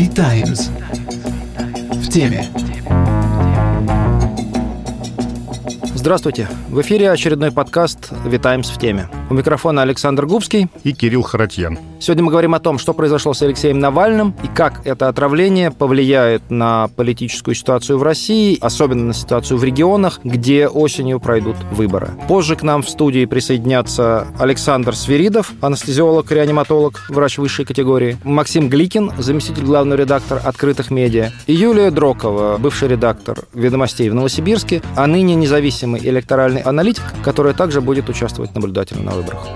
The Times. В теме. Здравствуйте. В эфире очередной подкаст «Витаймс в теме». У микрофона Александр Губский и Кирилл Харатьян. Сегодня мы говорим о том, что произошло с Алексеем Навальным и как это отравление повлияет на политическую ситуацию в России, особенно на ситуацию в регионах, где осенью пройдут выборы. Позже к нам в студии присоединятся Александр Свиридов, анестезиолог, реаниматолог, врач высшей категории, Максим Гликин, заместитель главного редактора «Открытых медиа», и Юлия Дрокова, бывший редактор «Ведомостей» в Новосибирске, а ныне независимый электоральный аналитик, которая также будет участвовать наблюдательно на выборах.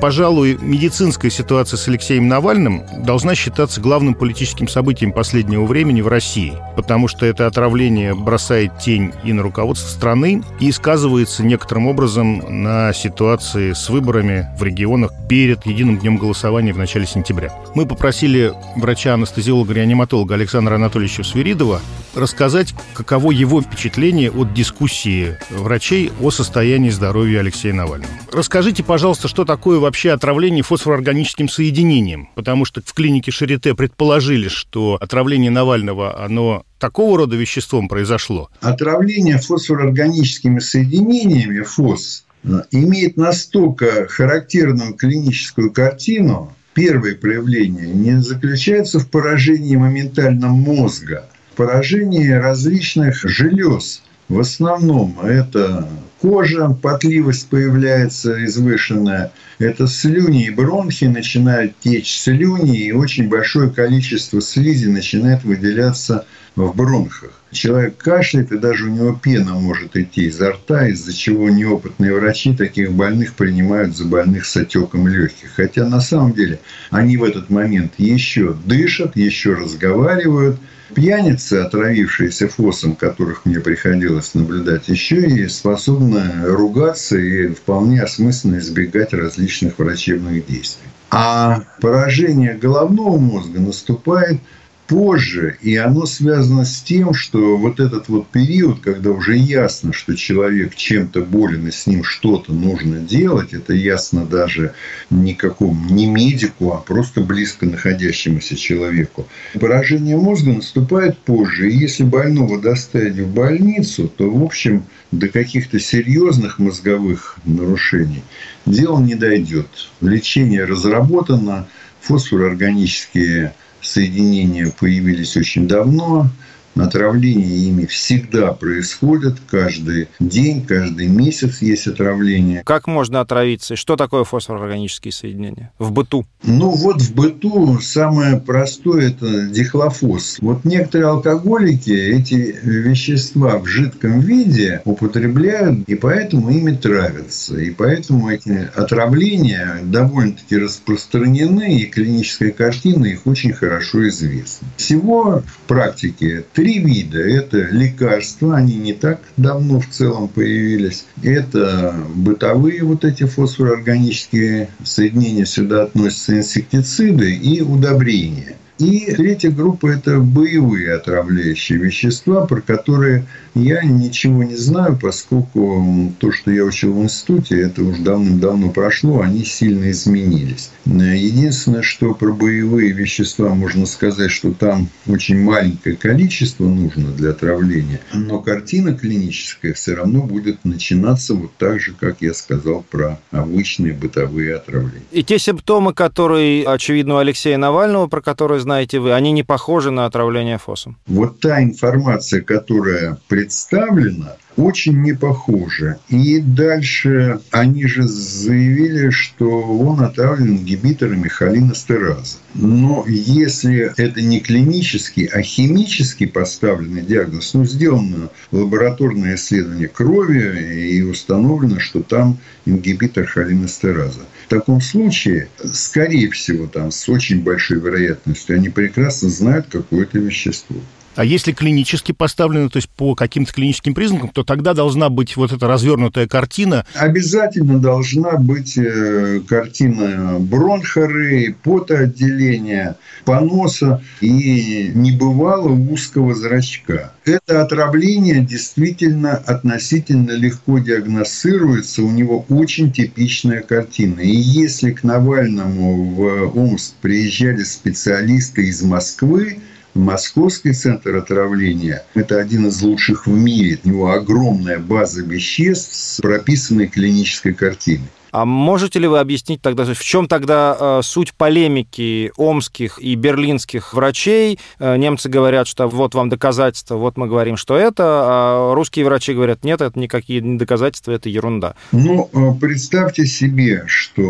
Пожалуй, медицинская ситуация с Алексеем Навальным должна считаться главным политическим событием последнего времени в России, потому что это отравление бросает тень и на руководство страны, и сказывается некоторым образом на ситуации с выборами в регионах перед единым днем голосования в начале сентября. Мы попросили врача-анестезиолога-реаниматолога Александра Анатольевича Свиридова рассказать, каково его впечатление от дискуссии врачей о состоянии здоровья Алексея Навального. Расскажите, пожалуйста, что такое вообще отравление фосфороорганическим соединением? Потому что в клинике Шарите предположили, что отравление Навального, оно такого рода веществом произошло. Отравление фосфороорганическими соединениями, ФОС, имеет настолько характерную клиническую картину, первое проявление не заключается в поражении моментально мозга – поражении различных желез. В основном это кожа, потливость появляется извышенная, это слюни и бронхи начинают течь слюни, и очень большое количество слизи начинает выделяться в бронхах. Человек кашляет, и даже у него пена может идти изо рта, из-за чего неопытные врачи таких больных принимают за больных с отеком легких. Хотя на самом деле они в этот момент еще дышат, еще разговаривают – Пьяницы, отравившиеся фосом, которых мне приходилось наблюдать, еще и способны ругаться и вполне осмысленно избегать различных врачебных действий. А поражение головного мозга наступает – позже, и оно связано с тем, что вот этот вот период, когда уже ясно, что человек чем-то болен и с ним что-то нужно делать, это ясно даже не какому, не медику, а просто близко находящемуся человеку. Поражение мозга наступает позже, и если больного доставить в больницу, то, в общем, до каких-то серьезных мозговых нарушений дело не дойдет. Лечение разработано, фосфороорганические соединения появились очень давно. Отравление ими всегда происходит. Каждый день, каждый месяц есть отравление. Как можно отравиться? Что такое фосфороорганические соединения в быту? Ну, вот в быту самое простое – это дихлофос. Вот некоторые алкоголики эти вещества в жидком виде употребляют, и поэтому ими травятся. И поэтому эти отравления довольно-таки распространены, и клиническая картина их очень хорошо известна. Всего в практике три вида. Это лекарства, они не так давно в целом появились. Это бытовые вот эти фосфороорганические соединения, сюда относятся инсектициды и удобрения. И третья группа – это боевые отравляющие вещества, про которые я ничего не знаю, поскольку то, что я учил в институте, это уже давным-давно прошло, они сильно изменились. Единственное, что про боевые вещества можно сказать, что там очень маленькое количество нужно для отравления, но картина клиническая все равно будет начинаться вот так же, как я сказал про обычные бытовые отравления. И те симптомы, которые, очевидно, у Алексея Навального, про которые знаете вы, они не похожи на отравление фосом? Вот та информация, которая представлена, очень не похоже. И дальше они же заявили, что он отравлен ингибиторами холинестераза. Но если это не клинический, а химически поставленный диагноз, ну, сделано лабораторное исследование крови и установлено, что там ингибитор холинестераза. В таком случае, скорее всего, там с очень большой вероятностью они прекрасно знают какое-то вещество. А если клинически поставлено, то есть по каким-то клиническим признакам, то тогда должна быть вот эта развернутая картина. Обязательно должна быть э, картина бронхоры, потоотделения, поноса и небывало узкого зрачка. Это отравление действительно относительно легко диагностируется, у него очень типичная картина. И если к Навальному в Омск приезжали специалисты из Москвы, Московский центр отравления – это один из лучших в мире. У него огромная база веществ с прописанной клинической картиной. А можете ли вы объяснить тогда, в чем тогда э, суть полемики омских и берлинских врачей? Э, немцы говорят, что вот вам доказательства, вот мы говорим, что это, а русские врачи говорят, нет, это никакие не доказательства, это ерунда. Ну, э, представьте себе, что,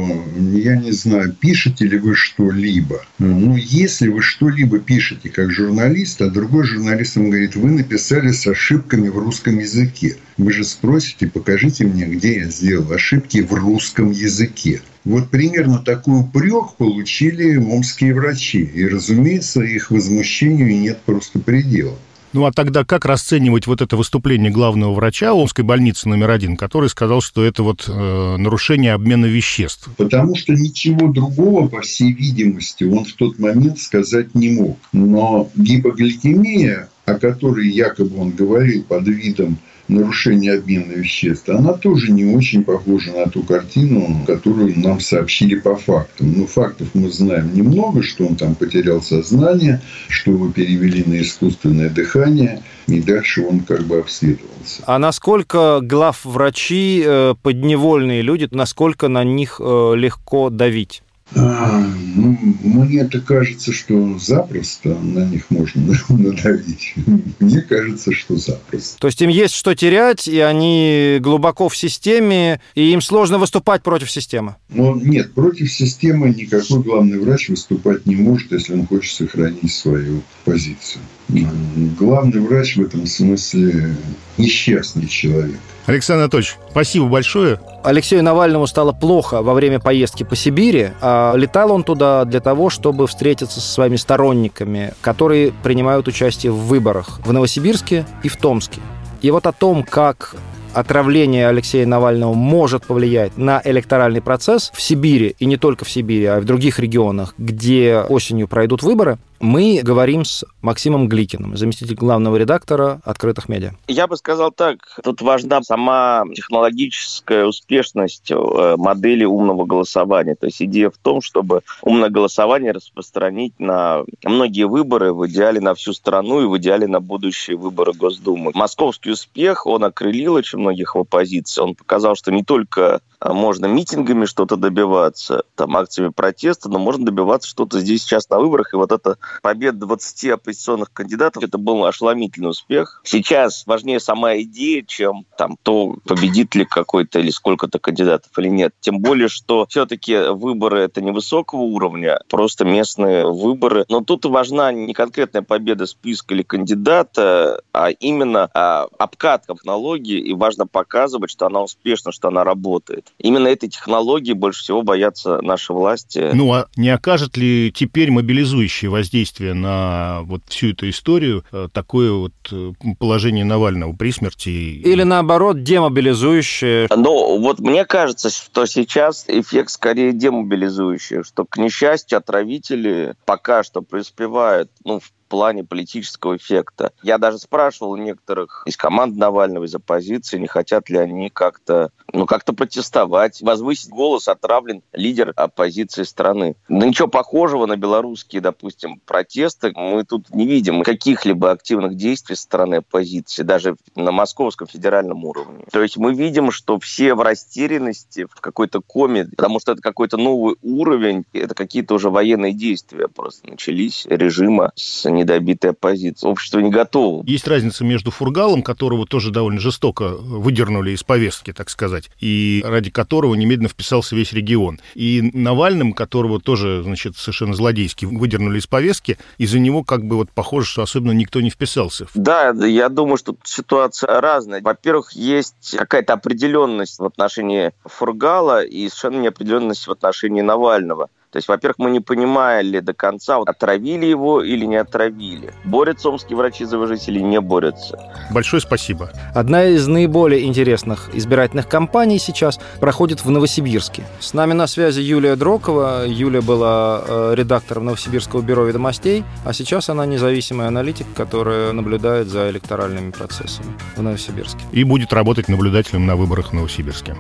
я не знаю, пишете ли вы что-либо. Ну, если вы что-либо пишете как журналист, а другой журналист вам говорит, вы написали с ошибками в русском языке. Вы же спросите, покажите мне, где я сделал ошибки в русском языке. Вот примерно такой упрек получили омские врачи. И, разумеется, их возмущению нет просто предела. Ну а тогда как расценивать вот это выступление главного врача Омской больницы номер один, который сказал, что это вот э, нарушение обмена веществ? Потому что ничего другого, по всей видимости, он в тот момент сказать не мог. Но гипогликемия, о которой якобы он говорил под видом нарушение обмена веществ, она тоже не очень похожа на ту картину, которую нам сообщили по фактам. Но фактов мы знаем немного, что он там потерял сознание, что его перевели на искусственное дыхание, и дальше он как бы обследовался. А насколько глав врачи э, подневольные люди, насколько на них э, легко давить? А, ну, мне это кажется, что запросто на них можно надавить. Мне кажется, что запросто. То есть им есть что терять, и они глубоко в системе, и им сложно выступать против системы? Ну, нет, против системы никакой главный врач выступать не может, если он хочет сохранить свою позицию. Главный врач в этом смысле несчастный человек. Александр Анатольевич, спасибо большое. Алексею Навальному стало плохо во время поездки по Сибири, а летал он туда для того, чтобы встретиться со своими сторонниками, которые принимают участие в выборах в Новосибирске и в Томске. И вот о том, как отравление Алексея Навального может повлиять на электоральный процесс в Сибири, и не только в Сибири, а и в других регионах, где осенью пройдут выборы, мы говорим с Максимом Гликиным, заместитель главного редактора «Открытых медиа». Я бы сказал так, тут важна сама технологическая успешность э, модели умного голосования. То есть идея в том, чтобы умное голосование распространить на многие выборы, в идеале на всю страну и в идеале на будущие выборы Госдумы. Московский успех, он окрылил очень многих в оппозиции. Он показал, что не только можно митингами что-то добиваться, там, акциями протеста, но можно добиваться что-то здесь сейчас на выборах. И вот эта победа 20 оппозиционных кандидатов, это был ошеломительный успех. Сейчас важнее сама идея, чем там то, победит ли какой-то или сколько-то кандидатов или нет. Тем более, что все-таки выборы это не высокого уровня, просто местные выборы. Но тут важна не конкретная победа списка или кандидата, а именно а, обкат технологии, и важно показывать, что она успешна, что она работает. Именно этой технологии больше всего боятся наши власти. Ну, а не окажет ли теперь мобилизующее воздействие на вот всю эту историю э, такое вот э, положение Навального при смерти? Или, наоборот, демобилизующее? Ну, вот мне кажется, что сейчас эффект скорее демобилизующий, что, к несчастью, отравители пока что преуспевают ну, в плане политического эффекта. Я даже спрашивал некоторых из команд Навального, из оппозиции, не хотят ли они как-то ну, как-то протестовать, возвысить голос отравлен лидер оппозиции страны. Но ничего похожего на белорусские, допустим, протесты мы тут не видим каких-либо активных действий со стороны оппозиции, даже на московском федеральном уровне. То есть мы видим, что все в растерянности, в какой-то коме, потому что это какой-то новый уровень, это какие-то уже военные действия просто начались режима с недобитой оппозицией. Общество не готово. Есть разница между Фургалом, которого тоже довольно жестоко выдернули из повестки, так сказать, и ради которого немедленно вписался весь регион. И Навальным, которого тоже, значит, совершенно злодейски выдернули из повестки, из-за него как бы вот похоже, что особенно никто не вписался. Да, я думаю, что ситуация разная. Во-первых, есть какая-то определенность в отношении Фургала и совершенно неопределенность в отношении Навального. То есть, во-первых, мы не понимали до конца, вот, отравили его или не отравили. Борются омские врачи за его жизнь или не борются. Большое спасибо. Одна из наиболее интересных избирательных кампаний сейчас проходит в Новосибирске. С нами на связи Юлия Дрокова. Юлия была э, редактором Новосибирского бюро ведомостей, а сейчас она независимый аналитик, которая наблюдает за электоральными процессами в Новосибирске. И будет работать наблюдателем на выборах в Новосибирске.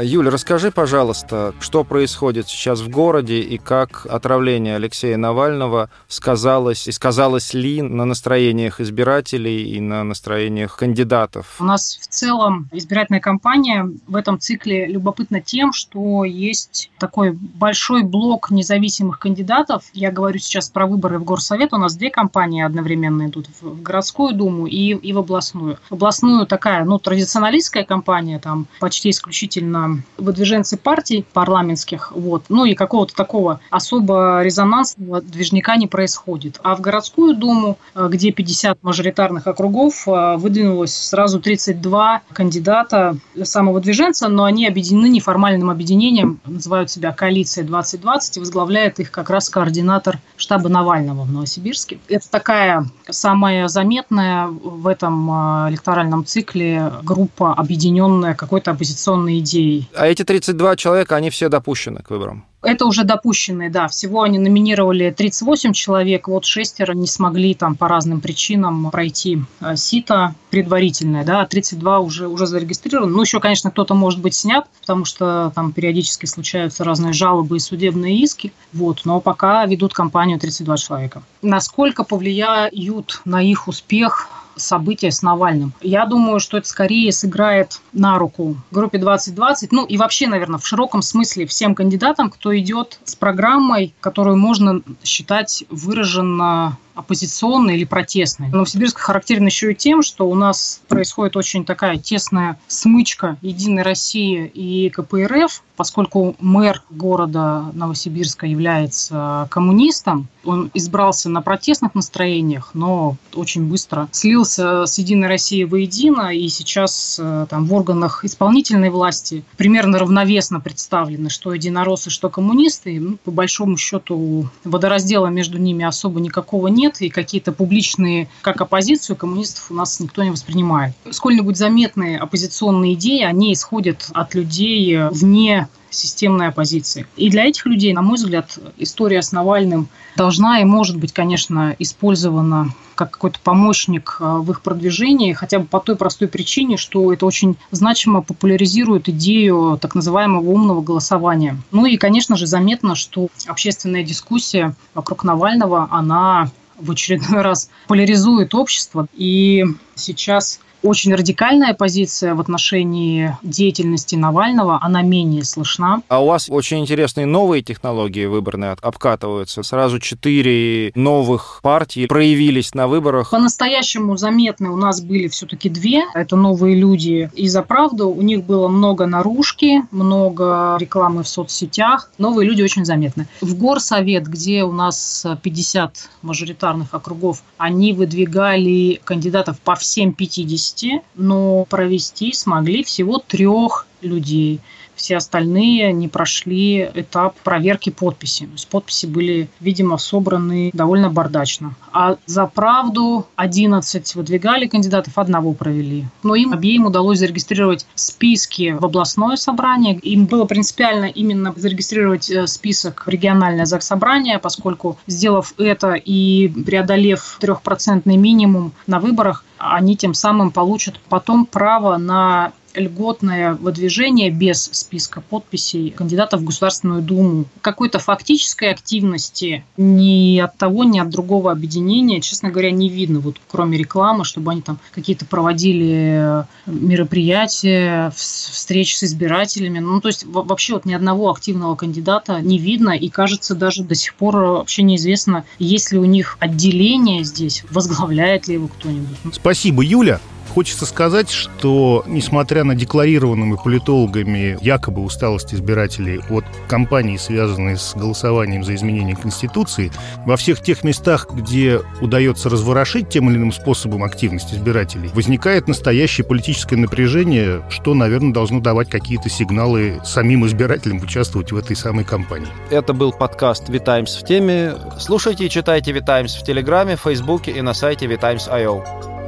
Юля, расскажи, пожалуйста, что происходит сейчас в городе и как отравление Алексея Навального сказалось и сказалось ли на настроениях избирателей и на настроениях кандидатов? У нас в целом избирательная кампания в этом цикле любопытна тем, что есть такой большой блок независимых кандидатов. Я говорю сейчас про выборы в Горсовет. У нас две кампании одновременно идут в городскую думу и, и в областную. В областную такая, ну, традиционалистская кампания, там почти исключительно выдвиженцы партий парламентских, вот, ну и какого-то такого особо резонансного движника не происходит. А в городскую думу, э, где 50 мажоритарных округов, э, выдвинулось сразу 32 кандидата самовыдвиженца, но они объединены неформальным объединением, называют себя «Коалиция 2020», и возглавляет их как раз координатор штаба Навального в Новосибирске. Это такая самая заметная в этом э, электоральном цикле группа, объединенная какой-то оппозиционной идеей людей. А эти 32 человека, они все допущены к выборам? Это уже допущенные, да. Всего они номинировали 38 человек, вот шестеро не смогли там по разным причинам пройти э, сито предварительное, да, 32 уже, уже зарегистрированы. Ну, еще, конечно, кто-то может быть снят, потому что там периодически случаются разные жалобы и судебные иски, вот, но пока ведут кампанию 32 человека. Насколько повлияют на их успех события с Навальным. Я думаю, что это скорее сыграет на руку группе 2020, ну и вообще, наверное, в широком смысле всем кандидатам, кто идет с программой, которую можно считать выраженно оппозиционной или протестной. Новосибирск характерен еще и тем, что у нас происходит очень такая тесная смычка Единой России и КПРФ, поскольку мэр города Новосибирска является коммунистом, он избрался на протестных настроениях, но очень быстро слился с Единой Россией воедино, и сейчас э, там в органах исполнительной власти примерно равновесно представлены, что единороссы, что коммунисты. Ну, по большому счету водораздела между ними особо никакого нет нет, и какие-то публичные, как оппозицию, коммунистов у нас никто не воспринимает. Сколь-нибудь заметные оппозиционные идеи, они исходят от людей вне системной оппозиции. И для этих людей, на мой взгляд, история с Навальным должна и может быть, конечно, использована как какой-то помощник э, в их продвижении, хотя бы по той простой причине, что это очень значимо популяризирует идею так называемого умного голосования. Ну и, конечно же, заметно, что общественная дискуссия вокруг Навального, она в очередной раз поляризует общество. И сейчас очень радикальная позиция в отношении деятельности Навального, она менее слышна. А у вас очень интересные новые технологии выборные обкатываются. Сразу четыре новых партии проявились на выборах. По-настоящему заметны у нас были все-таки две. Это новые люди и за правду. У них было много наружки, много рекламы в соцсетях. Новые люди очень заметны. В Горсовет, где у нас 50 мажоритарных округов, они выдвигали кандидатов по всем 50 провести, но провести смогли всего трех людей. Все остальные не прошли этап проверки подписи. То есть подписи были, видимо, собраны довольно бардачно. А за правду 11 выдвигали кандидатов, одного провели. Но им обеим удалось зарегистрировать списки в областное собрание. Им было принципиально именно зарегистрировать э, список в региональное заксобрание, поскольку, сделав это и преодолев трехпроцентный минимум на выборах, они тем самым получат потом право на льготное выдвижение без списка подписей кандидатов в Государственную Думу. Какой-то фактической активности ни от того, ни от другого объединения, честно говоря, не видно, вот кроме рекламы, чтобы они там какие-то проводили мероприятия, встречи с избирателями. Ну, то есть вообще вот ни одного активного кандидата не видно, и кажется, даже до сих пор вообще неизвестно, есть ли у них отделение здесь, возглавляет ли его кто-нибудь. Спасибо, Юля. Хочется сказать, что, несмотря на декларированными политологами якобы усталость избирателей от кампании, связанной с голосованием за изменение Конституции, во всех тех местах, где удается разворошить тем или иным способом активность избирателей, возникает настоящее политическое напряжение, что, наверное, должно давать какие-то сигналы самим избирателям участвовать в этой самой кампании. Это был подкаст «Витаймс в теме». Слушайте и читайте «Витаймс» в Телеграме, Фейсбуке и на сайте vitimes.io.